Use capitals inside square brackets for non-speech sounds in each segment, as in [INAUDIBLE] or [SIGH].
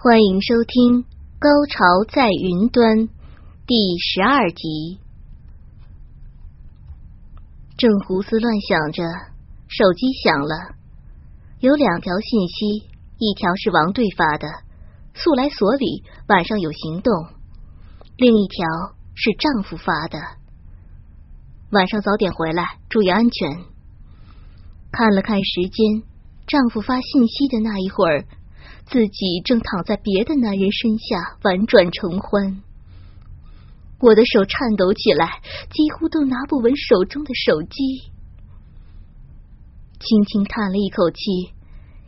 欢迎收听《高潮在云端》第十二集。正胡思乱想着，手机响了，有两条信息，一条是王队发的，速来所里，晚上有行动；另一条是丈夫发的，晚上早点回来，注意安全。看了看时间，丈夫发信息的那一会儿。自己正躺在别的男人身下玩转承欢，我的手颤抖起来，几乎都拿不稳手中的手机。轻轻叹了一口气，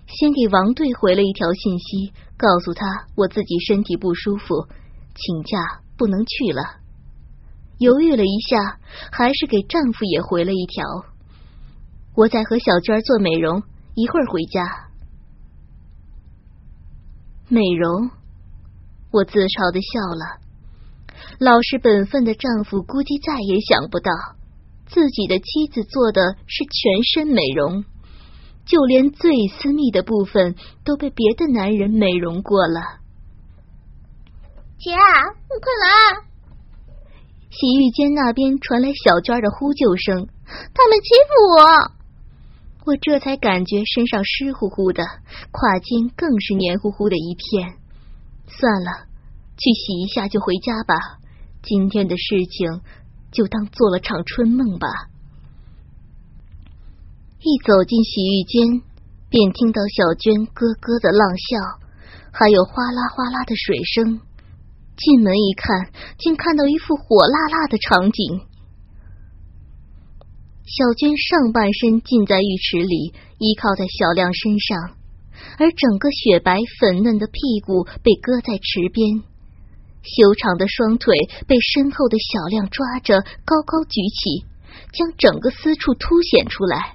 先给王队回了一条信息，告诉他我自己身体不舒服，请假不能去了。犹豫了一下，还是给丈夫也回了一条：我在和小娟做美容，一会儿回家。美容，我自嘲的笑了。老实本分的丈夫估计再也想不到，自己的妻子做的是全身美容，就连最私密的部分都被别的男人美容过了。姐，你快来！洗浴间那边传来小娟的呼救声，他们欺负我。我这才感觉身上湿乎乎的，胯间更是黏糊糊的一片。算了，去洗一下就回家吧。今天的事情就当做了场春梦吧。一走进洗浴间，便听到小娟咯咯的浪笑，还有哗啦哗啦的水声。进门一看，竟看到一副火辣辣的场景。小娟上半身浸在浴池里，依靠在小亮身上，而整个雪白粉嫩的屁股被搁在池边，修长的双腿被身后的小亮抓着高高举起，将整个私处凸显出来。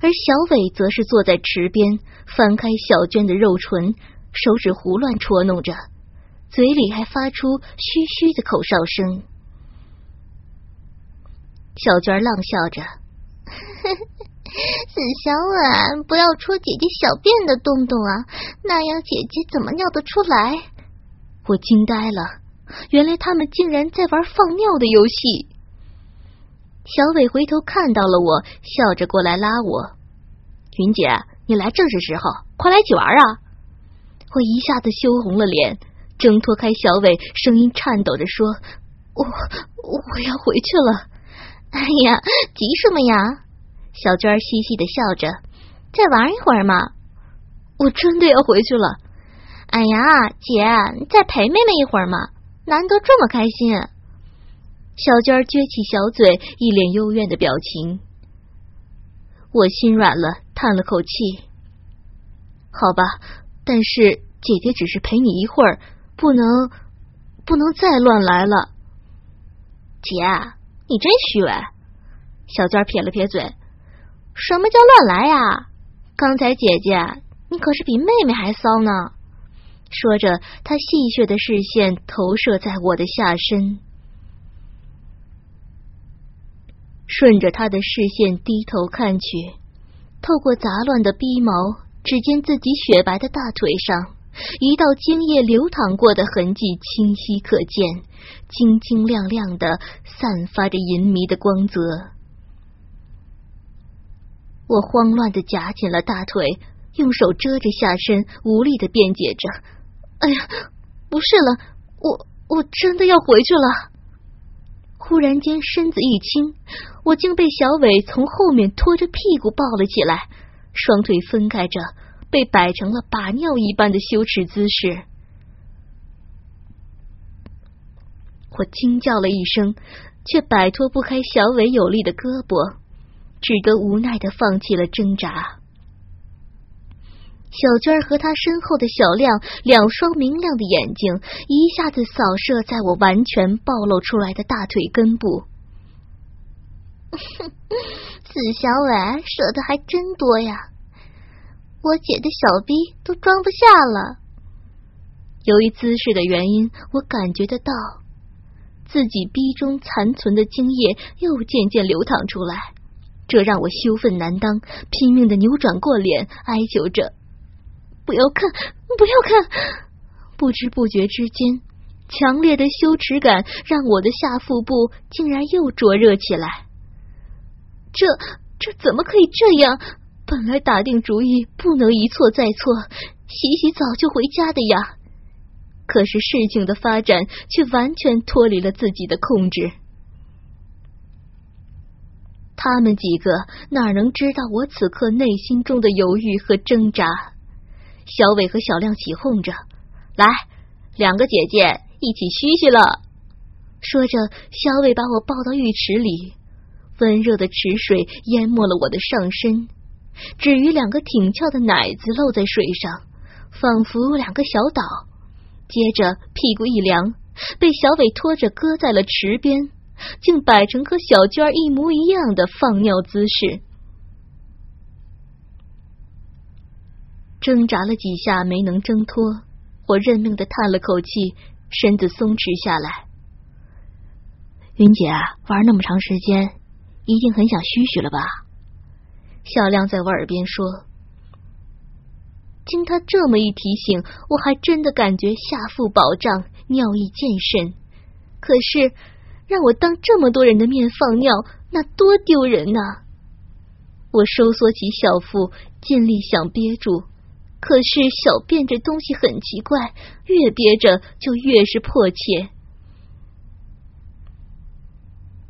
而小伟则是坐在池边，翻开小娟的肉唇，手指胡乱戳弄着，嘴里还发出嘘嘘的口哨声。小娟浪笑着：“死小婉，不要戳姐姐小便的洞洞啊，那样姐姐怎么尿得出来？”我惊呆了，原来他们竟然在玩放尿的游戏。小伟回头看到了我，笑着过来拉我：“云姐，你来正是时候，快来一起玩啊！”我一下子羞红了脸，挣脱开小伟，声音颤抖着说：“我我要回去了。”哎呀，急什么呀？小娟嘻嘻的笑着，再玩一会儿嘛。我真的要回去了。哎呀，姐，再陪妹妹一会儿嘛，难得这么开心。小娟撅起小嘴，一脸幽怨的表情。我心软了，叹了口气。好吧，但是姐姐只是陪你一会儿，不能不能再乱来了，姐。你真虚伪！小娟撇了撇嘴，什么叫乱来呀？刚才姐姐你可是比妹妹还骚呢。说着，她戏谑的视线投射在我的下身，顺着她的视线低头看去，透过杂乱的逼毛，只见自己雪白的大腿上。一道精液流淌过的痕迹清晰可见，晶晶亮亮的，散发着银迷的光泽。我慌乱的夹紧了大腿，用手遮着下身，无力的辩解着：“哎呀，不是了，我我真的要回去了。”忽然间身子一轻，我竟被小伟从后面拖着屁股抱了起来，双腿分开着。被摆成了把尿一般的羞耻姿势，我惊叫了一声，却摆脱不开小伟有力的胳膊，只得无奈的放弃了挣扎。小娟和她身后的小亮两双明亮的眼睛一下子扫射在我完全暴露出来的大腿根部。[LAUGHS] 哼子小伟射的还真多呀，我姐的小逼都装不下了。由于姿势的原因，我感觉得到自己逼中残存的精液又渐渐流淌出来，这让我羞愤难当，拼命的扭转过脸，哀求着。不要看，不要看！不知不觉之间，强烈的羞耻感让我的下腹部竟然又灼热起来。这这怎么可以这样？本来打定主意不能一错再错，洗洗澡就回家的呀。可是事情的发展却完全脱离了自己的控制。他们几个哪能知道我此刻内心中的犹豫和挣扎？小伟和小亮起哄着：“来，两个姐姐一起嘘嘘了。”说着，小伟把我抱到浴池里，温热的池水淹没了我的上身，只余两个挺翘的奶子露在水上，仿佛两个小岛。接着屁股一凉，被小伟拖着搁在了池边，竟摆成和小娟一模一样的放尿姿势。挣扎了几下没能挣脱，我认命的叹了口气，身子松弛下来。云姐玩那么长时间，一定很想嘘嘘了吧？小亮在我耳边说。经他这么一提醒，我还真的感觉下腹饱胀，尿意渐甚。可是让我当这么多人的面放尿，那多丢人呐！我收缩起小腹，尽力想憋住。可是小便这东西很奇怪，越憋着就越是迫切。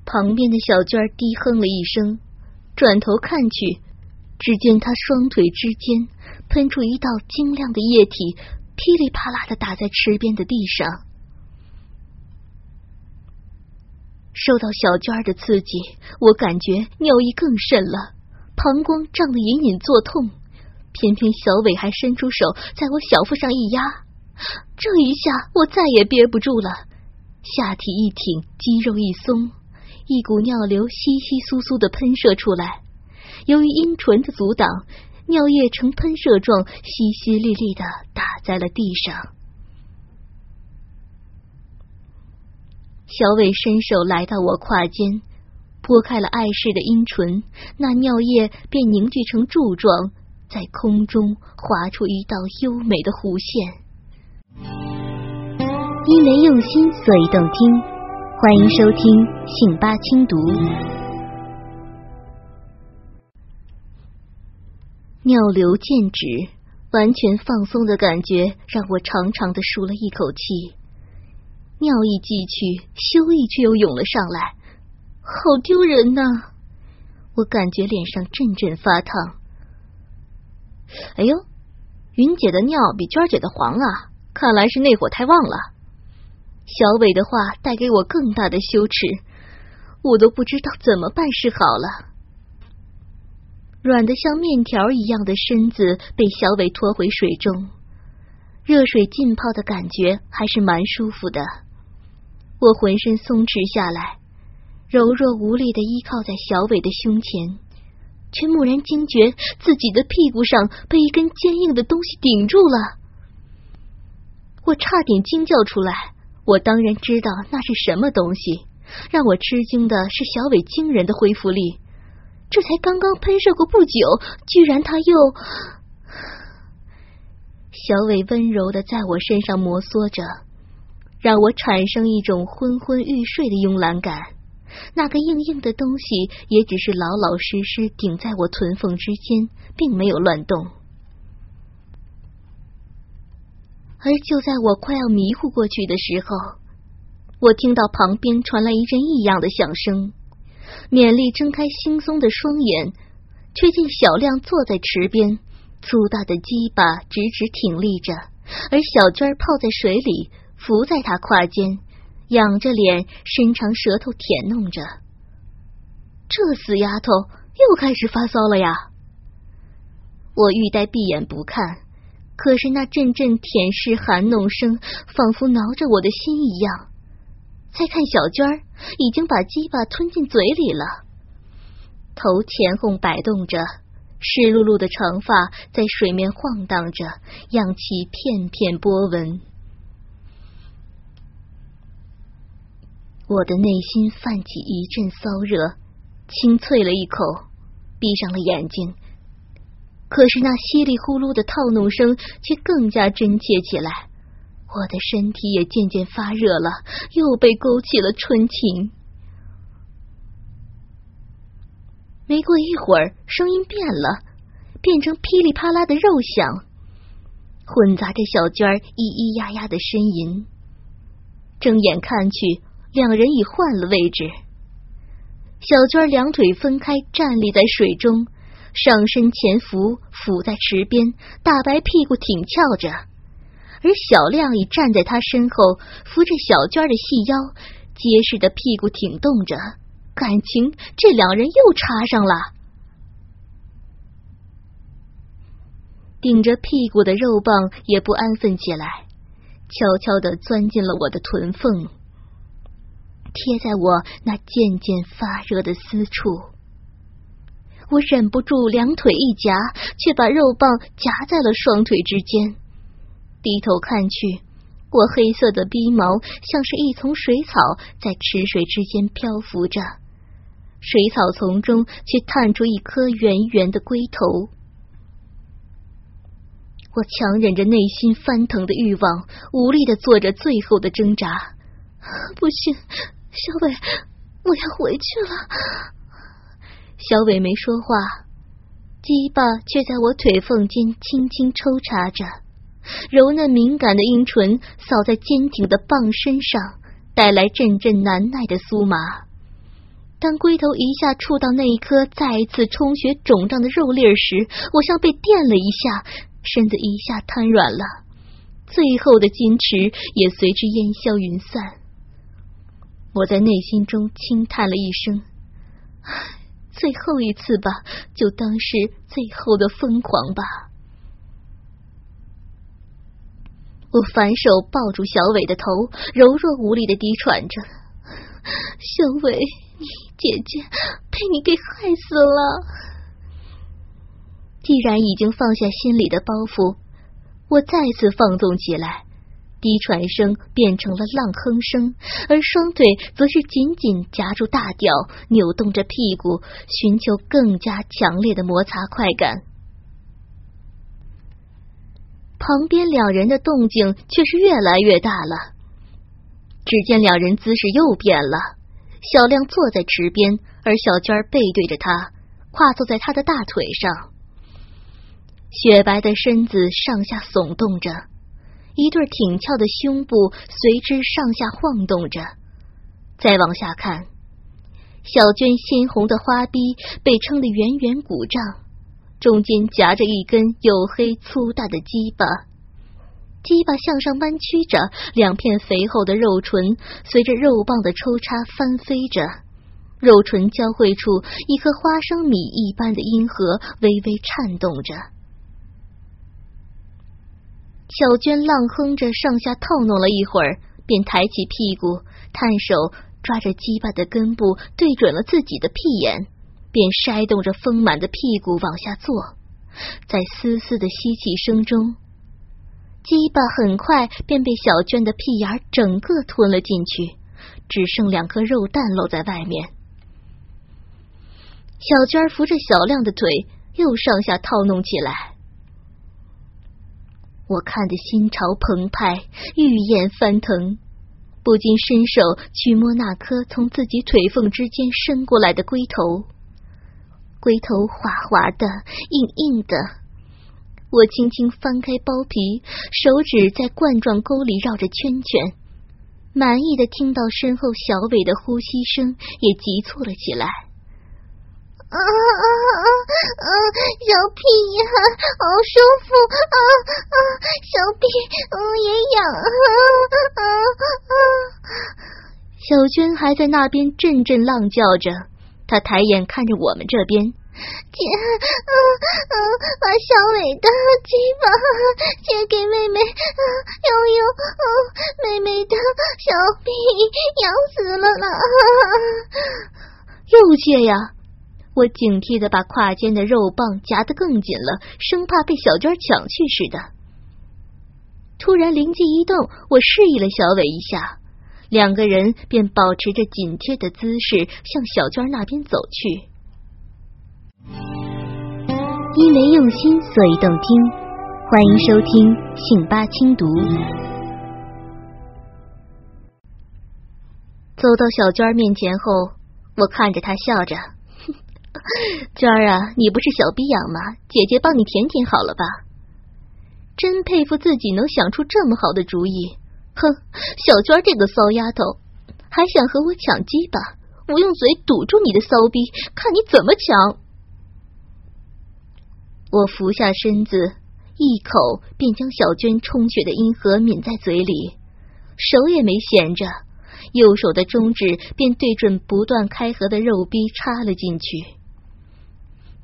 旁边的小娟低哼了一声，转头看去，只见他双腿之间喷出一道晶亮的液体，噼里啪啦的打在池边的地上。受到小娟的刺激，我感觉尿意更甚了，膀胱胀得隐隐作痛。偏偏小伟还伸出手在我小腹上一压，这一下我再也憋不住了，下体一挺，肌肉一松，一股尿流稀稀疏疏的喷射出来。由于阴唇的阻挡，尿液呈喷射状淅淅沥沥的打在了地上。小伟伸手来到我胯间，拨开了碍事的阴唇，那尿液便凝聚成柱状。在空中划出一道优美的弧线。因为用心，所以动听。欢迎收听信八轻读。尿流渐止，完全放松的感觉让我长长的舒了一口气。尿意既去，羞意却又涌了上来，好丢人呐！我感觉脸上阵阵发烫。哎呦，云姐的尿比娟姐的黄啊！看来是内火太旺了。小伟的话带给我更大的羞耻，我都不知道怎么办是好了。软的像面条一样的身子被小伟拖回水中，热水浸泡的感觉还是蛮舒服的。我浑身松弛下来，柔弱无力的依靠在小伟的胸前。却蓦然惊觉，自己的屁股上被一根坚硬的东西顶住了。我差点惊叫出来。我当然知道那是什么东西。让我吃惊的是小伟惊人的恢复力。这才刚刚喷射过不久，居然他又……小伟温柔的在我身上摩挲着，让我产生一种昏昏欲睡的慵懒感。那个硬硬的东西也只是老老实实顶在我臀缝之间，并没有乱动。而就在我快要迷糊过去的时候，我听到旁边传来一阵异样的响声，勉力睁开惺忪的双眼，却见小亮坐在池边，粗大的鸡巴直直挺立着，而小娟泡在水里，伏在他胯间。仰着脸，伸长舌头舔弄着。这死丫头又开始发骚了呀！我欲待闭眼不看，可是那阵阵舔舐含弄声，仿佛挠着我的心一样。再看小娟儿，已经把鸡巴吞进嘴里了，头前后摆动着，湿漉漉的长发在水面晃荡着，漾起片片波纹。我的内心泛起一阵骚热，轻啐了一口，闭上了眼睛。可是那稀里呼噜的套弄声却更加真切起来，我的身体也渐渐发热了，又被勾起了春情。没过一会儿，声音变了，变成噼里啪啦的肉响，混杂着小娟儿咿咿呀呀的呻吟。睁眼看去。两人已换了位置，小娟两腿分开站立在水中，上身前伏，伏在池边，大白屁股挺翘着；而小亮已站在他身后，扶着小娟的细腰，结实的屁股挺动着。感情这两人又插上了，顶着屁股的肉棒也不安分起来，悄悄的钻进了我的臀缝。贴在我那渐渐发热的私处，我忍不住两腿一夹，却把肉棒夹在了双腿之间。低头看去，我黑色的逼毛像是一丛水草，在池水之间漂浮着，水草丛中却探出一颗圆圆的龟头。我强忍着内心翻腾的欲望，无力的做着最后的挣扎。不行。小伟，我要回去了。小伟没说话，鸡巴却在我腿缝间轻轻抽插着，柔嫩敏感的阴唇扫在坚挺的棒身上，带来阵阵难耐的酥麻。当龟头一下触到那一颗再一次充血肿胀的肉粒时，我像被电了一下，身子一下瘫软了，最后的矜持也随之烟消云散。我在内心中轻叹了一声：“最后一次吧，就当是最后的疯狂吧。”我反手抱住小伟的头，柔弱无力的低喘着：“小伟，你姐姐被你给害死了。”既然已经放下心里的包袱，我再次放纵起来。低喘声变成了浪哼声，而双腿则是紧紧夹住大屌，扭动着屁股，寻求更加强烈的摩擦快感。旁边两人的动静却是越来越大了。只见两人姿势又变了，小亮坐在池边，而小娟背对着他，跨坐在他的大腿上，雪白的身子上下耸动着。一对挺翘的胸部随之上下晃动着，再往下看，小娟鲜红的花臂被撑得圆圆鼓胀，中间夹着一根黝黑粗大的鸡巴，鸡巴向上弯曲着，两片肥厚的肉唇随着肉棒的抽插翻飞着，肉唇交汇处，一颗花生米一般的阴核微微颤动着。小娟浪哼着上下套弄了一会儿，便抬起屁股，探手抓着鸡巴的根部，对准了自己的屁眼，便筛动着丰满的屁股往下坐。在丝丝的吸气声中，鸡巴很快便被小娟的屁眼整个吞了进去，只剩两颗肉蛋露在外面。小娟扶着小亮的腿，又上下套弄起来。我看得心潮澎湃，欲焰翻腾，不禁伸手去摸那颗从自己腿缝之间伸过来的龟头。龟头滑滑的，硬硬的。我轻轻翻开包皮，手指在冠状沟里绕着圈圈，满意的听到身后小伟的呼吸声也急促了起来。啊啊啊啊！小屁呀，好舒服啊啊！小屁，嗯，也痒啊啊啊！小娟还在那边阵阵浪叫着，他抬眼看着我们这边，姐，嗯嗯，把小伟的鸡巴借给妹妹啊，悠悠，嗯，妹妹的小臂痒死了呢。又借呀！我警惕的把胯间的肉棒夹得更紧了，生怕被小娟抢去似的。突然灵机一动，我示意了小伟一下，两个人便保持着紧贴的姿势向小娟那边走去。因为用心，所以动听。欢迎收听《信八轻读》。走到小娟面前后，我看着她笑着：“ [LAUGHS] 娟儿啊，你不是小逼痒吗？姐姐帮你舔舔好了吧？”真佩服自己能想出这么好的主意。哼，小娟这个骚丫头，还想和我抢鸡巴？我用嘴堵住你的骚逼，看你怎么抢！我俯下身子，一口便将小娟充血的阴核抿在嘴里，手也没闲着，右手的中指便对准不断开合的肉逼插了进去。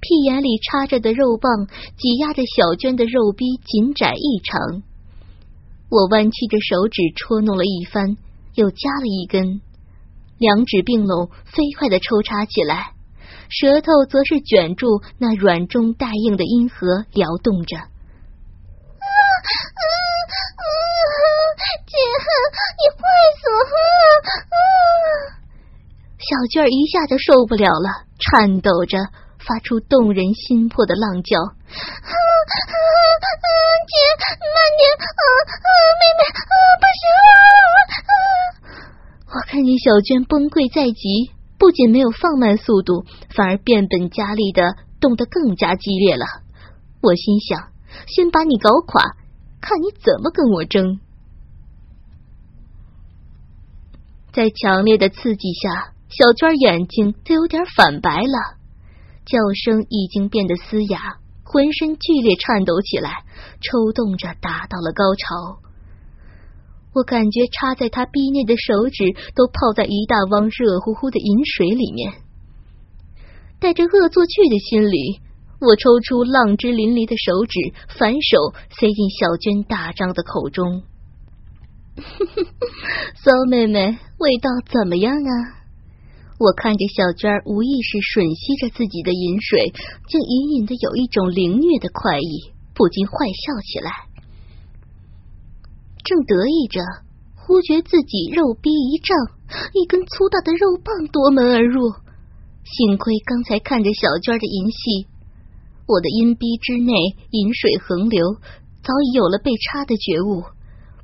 屁眼里插着的肉棒挤压着小娟的肉逼紧窄异常，我弯曲着手指戳弄了一番，又加了一根，两指并拢，飞快的抽插起来。舌头则是卷住那软中带硬的阴核，撩动着。啊啊啊！姐，你坏死了！啊！小娟一下就受不了了，颤抖着发出动人心魄的浪叫。啊啊啊！姐，慢点！啊啊！妹妹，啊，不行了！啊！我看见小娟崩溃在即。不仅没有放慢速度，反而变本加厉的动得更加激烈了。我心想，先把你搞垮，看你怎么跟我争。在强烈的刺激下，小娟眼睛都有点反白了，叫声已经变得嘶哑，浑身剧烈颤抖起来，抽动着达到了高潮。我感觉插在他逼内的手指都泡在一大汪热乎乎的饮水里面，带着恶作剧的心理，我抽出浪汁淋漓的手指，反手塞进小娟大张的口中。[LAUGHS] 骚妹妹，味道怎么样啊？我看着小娟无意识吮吸着自己的饮水，竟隐隐的有一种凌虐的快意，不禁坏笑起来。正得意着，忽觉自己肉逼一胀，一根粗大的肉棒夺门而入。幸亏刚才看着小娟的淫戏，我的阴逼之内饮水横流，早已有了被插的觉悟。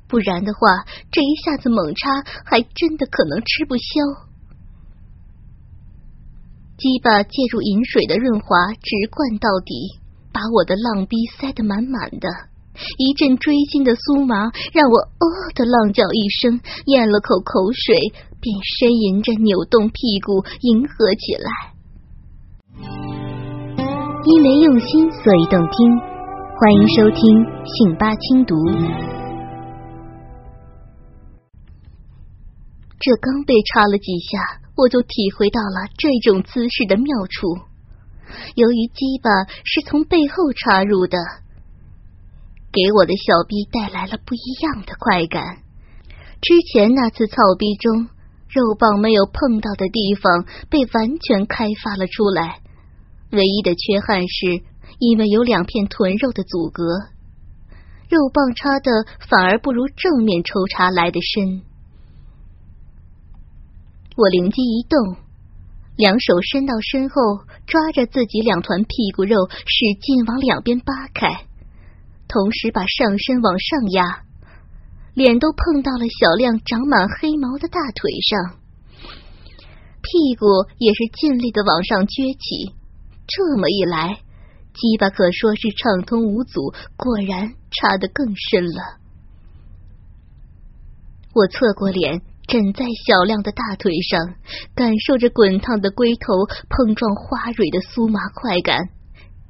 不然的话，这一下子猛插，还真的可能吃不消。鸡巴借助饮水的润滑，直灌到底，把我的浪逼塞得满满的。一阵锥心的酥麻，让我“哦”的浪叫一声，咽了口口水，便呻吟着扭动屁股，迎合起来。因为用心，所以动听。欢迎收听《信八轻读》。这刚被插了几下，我就体会到了这种姿势的妙处。由于鸡巴是从背后插入的。给我的小臂带来了不一样的快感。之前那次操逼中，肉棒没有碰到的地方被完全开发了出来，唯一的缺憾是因为有两片臀肉的阻隔，肉棒插的反而不如正面抽插来的深。我灵机一动，两手伸到身后，抓着自己两团屁股肉，使劲往两边扒开。同时把上身往上压，脸都碰到了小亮长满黑毛的大腿上，屁股也是尽力的往上撅起。这么一来，鸡巴可说是畅通无阻，果然插得更深了。我侧过脸，枕在小亮的大腿上，感受着滚烫的龟头碰撞花蕊的酥麻快感。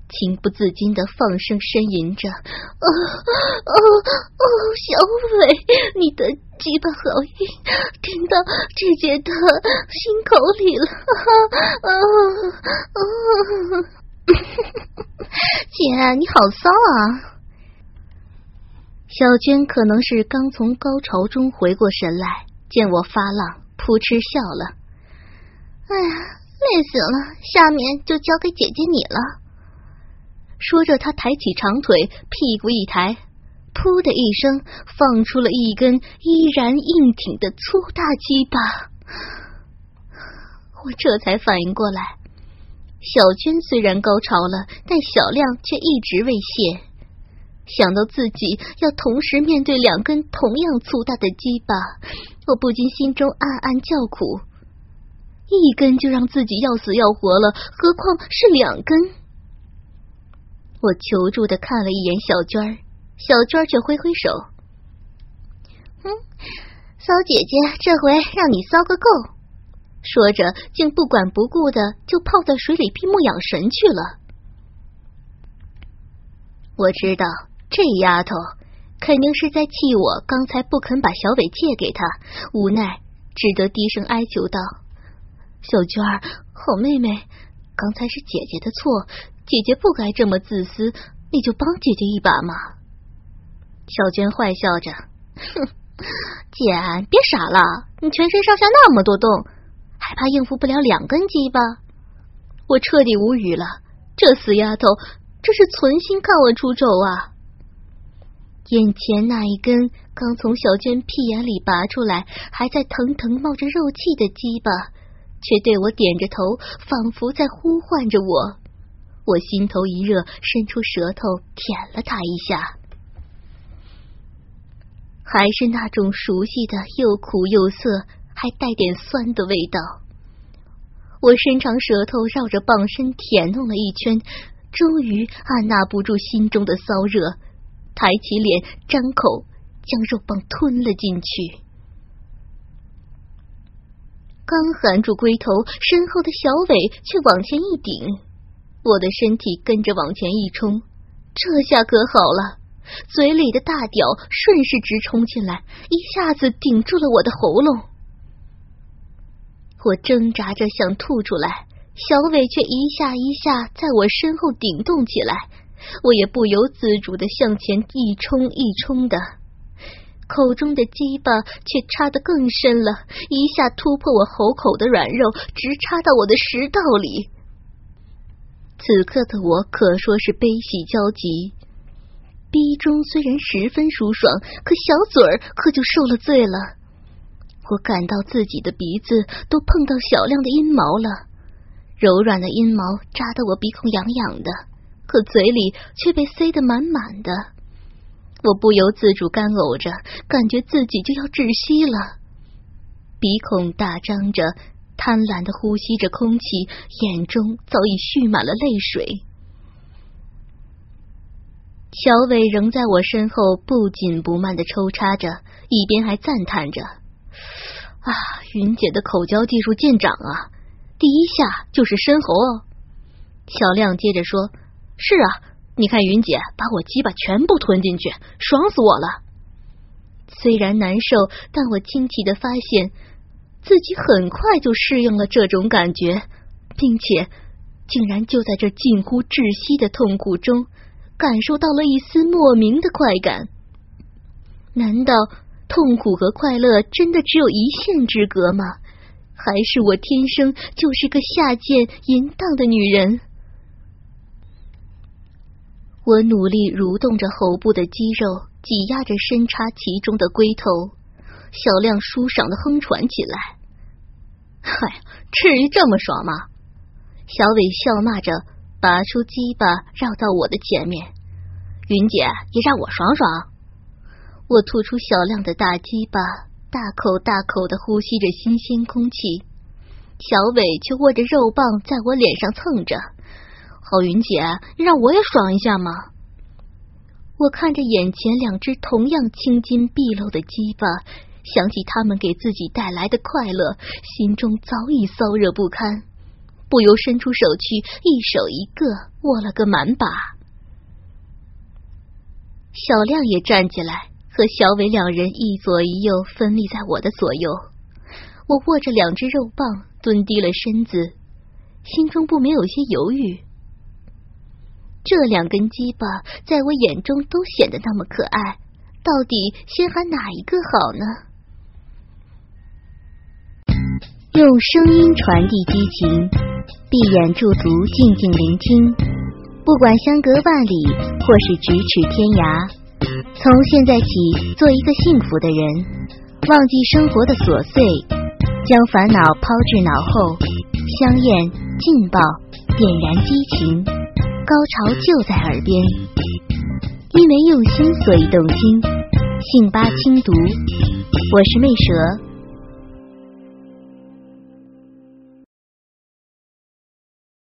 情不自禁的放声呻吟着，哦哦哦，小伟，你的鸡巴好硬，听到姐姐的心口里了，啊啊！姐，你好骚啊！小娟可能是刚从高潮中回过神来，见我发浪，扑哧笑了。哎呀，累死了，下面就交给姐姐你了。说着，她抬起长腿，屁股一抬，噗的一声，放出了一根依然硬挺的粗大鸡巴。我这才反应过来，小娟虽然高潮了，但小亮却一直未泄。想到自己要同时面对两根同样粗大的鸡巴，我不禁心中暗暗叫苦：一根就让自己要死要活了，何况是两根？我求助的看了一眼小娟儿，小娟儿却挥挥手：“嗯，骚姐姐，这回让你骚个够。”说着，竟不管不顾的就泡在水里闭目养神去了。我知道这丫头肯定是在气我刚才不肯把小伟借给她，无奈只得低声哀求道：“小娟儿，好妹妹，刚才是姐姐的错。”姐姐不该这么自私，你就帮姐姐一把嘛。小娟坏笑着，哼，姐别傻了，你全身上下那么多洞，还怕应付不了两根鸡巴？我彻底无语了，这死丫头，这是存心看我出丑啊！眼前那一根刚从小娟屁眼里拔出来，还在腾腾冒着肉气的鸡巴，却对我点着头，仿佛在呼唤着我。我心头一热，伸出舌头舔了他一下，还是那种熟悉的又苦又涩，还带点酸的味道。我伸长舌头绕着棒身舔弄了一圈，终于按捺不住心中的骚热，抬起脸，张口将肉棒吞了进去。刚含住龟头，身后的小尾却往前一顶。我的身体跟着往前一冲，这下可好了，嘴里的大屌顺势直冲进来，一下子顶住了我的喉咙。我挣扎着想吐出来，小伟却一下一下在我身后顶动起来，我也不由自主的向前一冲一冲的，口中的鸡巴却插得更深了，一下突破我喉口的软肉，直插到我的食道里。此刻的我可说是悲喜交集，逼中虽然十分舒爽，可小嘴儿可就受了罪了。我感到自己的鼻子都碰到小亮的阴毛了，柔软的阴毛扎得我鼻孔痒痒的，可嘴里却被塞得满满的。我不由自主干呕着，感觉自己就要窒息了，鼻孔大张着。贪婪的呼吸着空气，眼中早已蓄满了泪水。小伟仍在我身后不紧不慢的抽插着，一边还赞叹着：“啊，云姐的口交技术见长啊！第一下就是深喉哦。”小亮接着说：“是啊，你看云姐把我鸡巴全部吞进去，爽死我了。虽然难受，但我惊奇的发现。”自己很快就适应了这种感觉，并且竟然就在这近乎窒息的痛苦中，感受到了一丝莫名的快感。难道痛苦和快乐真的只有一线之隔吗？还是我天生就是个下贱淫荡的女人？我努力蠕动着喉部的肌肉，挤压着深插其中的龟头。小亮舒爽的哼喘起来，嗨，至于这么爽吗？小伟笑骂着，拔出鸡巴绕到我的前面。云姐也让我爽爽。我吐出小亮的大鸡巴，大口大口的呼吸着新鲜空气。小伟却握着肉棒在我脸上蹭着。郝，云姐，让我也爽一下嘛。我看着眼前两只同样青筋毕露的鸡巴。想起他们给自己带来的快乐，心中早已骚热不堪，不由伸出手去，一手一个握了个满把。小亮也站起来，和小伟两人一左一右分立在我的左右。我握着两只肉棒，蹲低了身子，心中不免有些犹豫。这两根鸡巴在我眼中都显得那么可爱，到底先喊哪一个好呢？用声音传递激情，闭眼驻足，静静聆听。不管相隔万里，或是咫尺天涯，从现在起，做一个幸福的人，忘记生活的琐碎，将烦恼抛至脑后，香艳劲爆，点燃激情。高潮就在耳边，因为用心，所以动听。信八清读，我是魅蛇。